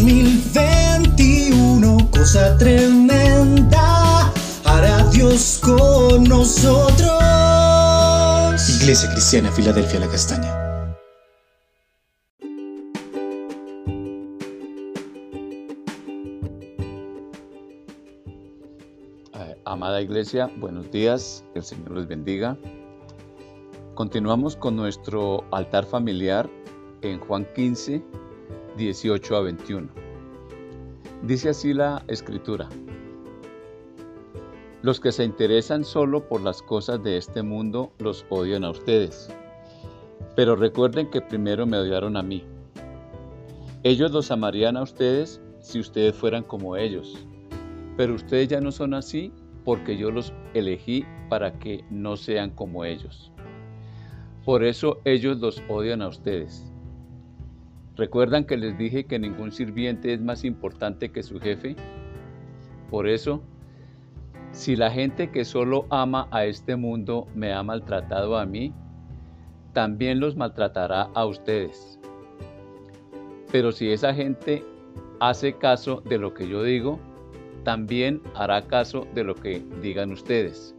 2021, cosa tremenda, hará Dios con nosotros. Iglesia Cristiana, Filadelfia, la Castaña. Eh, Amada Iglesia, buenos días, que el Señor les bendiga. Continuamos con nuestro altar familiar en Juan 15, 18 a 21. Dice así la escritura. Los que se interesan solo por las cosas de este mundo los odian a ustedes. Pero recuerden que primero me odiaron a mí. Ellos los amarían a ustedes si ustedes fueran como ellos. Pero ustedes ya no son así porque yo los elegí para que no sean como ellos. Por eso ellos los odian a ustedes. ¿Recuerdan que les dije que ningún sirviente es más importante que su jefe? Por eso, si la gente que solo ama a este mundo me ha maltratado a mí, también los maltratará a ustedes. Pero si esa gente hace caso de lo que yo digo, también hará caso de lo que digan ustedes.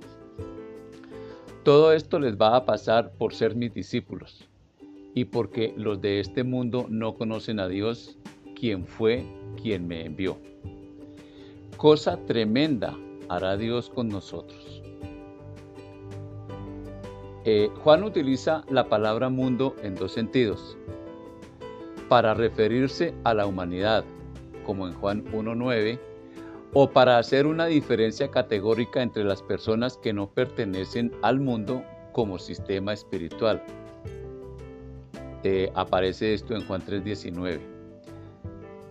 Todo esto les va a pasar por ser mis discípulos y porque los de este mundo no conocen a Dios, quien fue quien me envió. Cosa tremenda hará Dios con nosotros. Eh, Juan utiliza la palabra mundo en dos sentidos. Para referirse a la humanidad, como en Juan 1.9, o para hacer una diferencia categórica entre las personas que no pertenecen al mundo como sistema espiritual. Eh, aparece esto en Juan 3.19.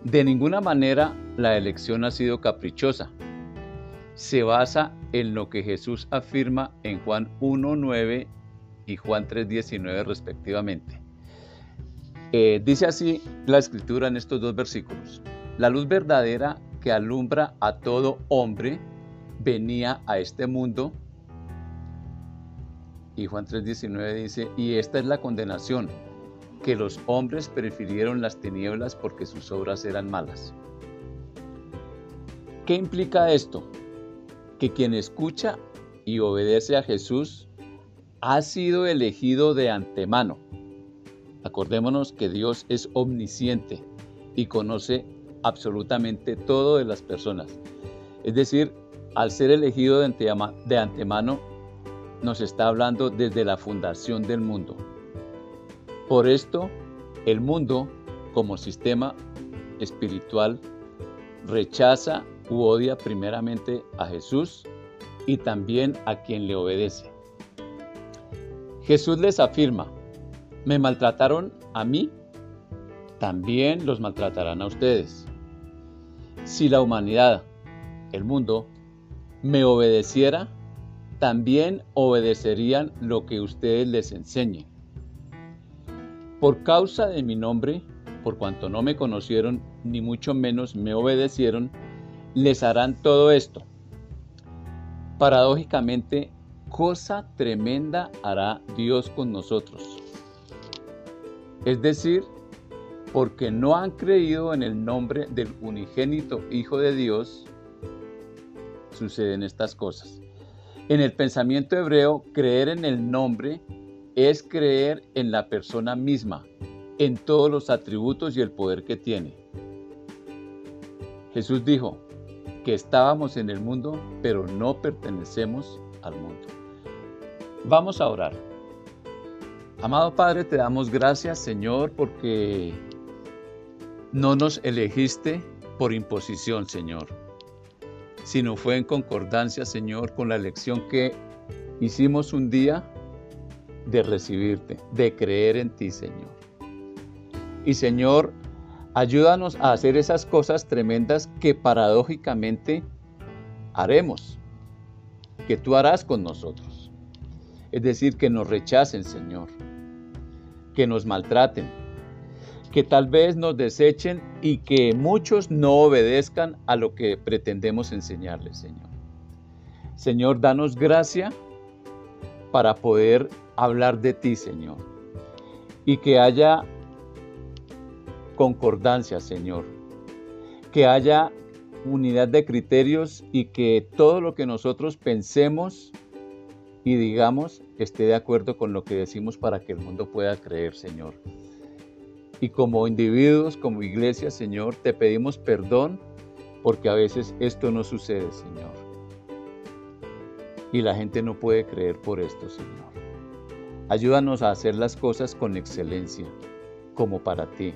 De ninguna manera la elección ha sido caprichosa. Se basa en lo que Jesús afirma en Juan 1.9 y Juan 3.19 respectivamente. Eh, dice así la escritura en estos dos versículos. La luz verdadera que alumbra a todo hombre venía a este mundo. Y Juan 3:19 dice, y esta es la condenación, que los hombres prefirieron las tinieblas porque sus obras eran malas. ¿Qué implica esto? Que quien escucha y obedece a Jesús ha sido elegido de antemano. Acordémonos que Dios es omnisciente y conoce absolutamente todo de las personas. Es decir, al ser elegido de antemano, nos está hablando desde la fundación del mundo. Por esto, el mundo, como sistema espiritual, rechaza u odia primeramente a Jesús y también a quien le obedece. Jesús les afirma, me maltrataron a mí, también los maltratarán a ustedes. Si la humanidad, el mundo, me obedeciera, también obedecerían lo que ustedes les enseñen. Por causa de mi nombre, por cuanto no me conocieron, ni mucho menos me obedecieron, les harán todo esto. Paradójicamente, cosa tremenda hará Dios con nosotros. Es decir, porque no han creído en el nombre del unigénito Hijo de Dios, suceden estas cosas. En el pensamiento hebreo, creer en el nombre es creer en la persona misma, en todos los atributos y el poder que tiene. Jesús dijo que estábamos en el mundo, pero no pertenecemos al mundo. Vamos a orar. Amado Padre, te damos gracias, Señor, porque no nos elegiste por imposición, Señor, sino fue en concordancia, Señor, con la elección que hicimos un día de recibirte, de creer en ti, Señor. Y Señor, ayúdanos a hacer esas cosas tremendas que paradójicamente haremos, que tú harás con nosotros. Es decir, que nos rechacen, Señor, que nos maltraten, que tal vez nos desechen y que muchos no obedezcan a lo que pretendemos enseñarles, Señor. Señor, danos gracia para poder hablar de ti, Señor, y que haya concordancia, Señor, que haya unidad de criterios y que todo lo que nosotros pensemos y digamos esté de acuerdo con lo que decimos para que el mundo pueda creer, Señor. Y como individuos, como iglesia, Señor, te pedimos perdón porque a veces esto no sucede, Señor. Y la gente no puede creer por esto, Señor. Ayúdanos a hacer las cosas con excelencia, como para ti.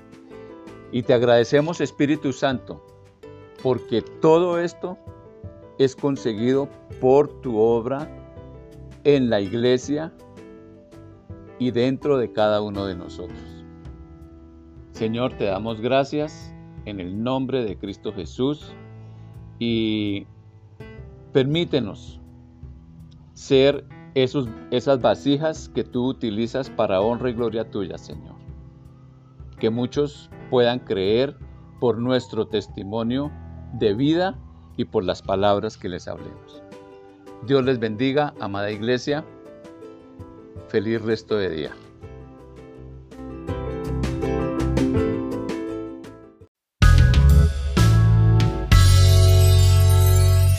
Y te agradecemos, Espíritu Santo, porque todo esto es conseguido por tu obra en la iglesia y dentro de cada uno de nosotros. Señor, te damos gracias en el nombre de Cristo Jesús y permítenos ser esas vasijas que tú utilizas para honra y gloria tuya, Señor. Que muchos puedan creer por nuestro testimonio de vida y por las palabras que les hablemos. Dios les bendiga, amada iglesia. Feliz resto de día.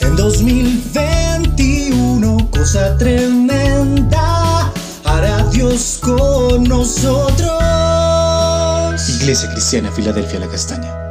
En 2021, cosa tremenda, Iglesia Cristiana Filadelfia La Castaña.